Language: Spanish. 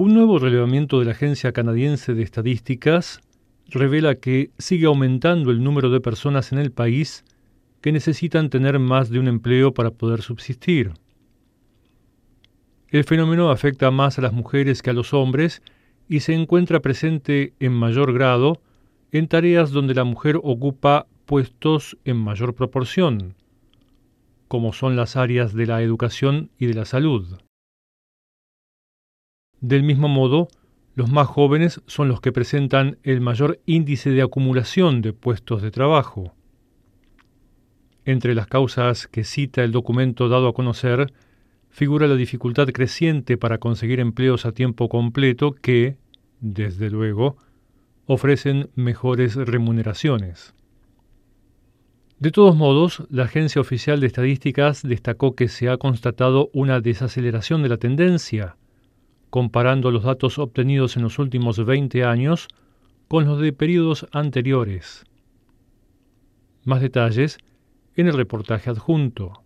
Un nuevo relevamiento de la Agencia Canadiense de Estadísticas revela que sigue aumentando el número de personas en el país que necesitan tener más de un empleo para poder subsistir. El fenómeno afecta más a las mujeres que a los hombres y se encuentra presente en mayor grado en tareas donde la mujer ocupa puestos en mayor proporción, como son las áreas de la educación y de la salud. Del mismo modo, los más jóvenes son los que presentan el mayor índice de acumulación de puestos de trabajo. Entre las causas que cita el documento dado a conocer, figura la dificultad creciente para conseguir empleos a tiempo completo que, desde luego, ofrecen mejores remuneraciones. De todos modos, la Agencia Oficial de Estadísticas destacó que se ha constatado una desaceleración de la tendencia, comparando los datos obtenidos en los últimos 20 años con los de periodos anteriores. Más detalles en el reportaje adjunto.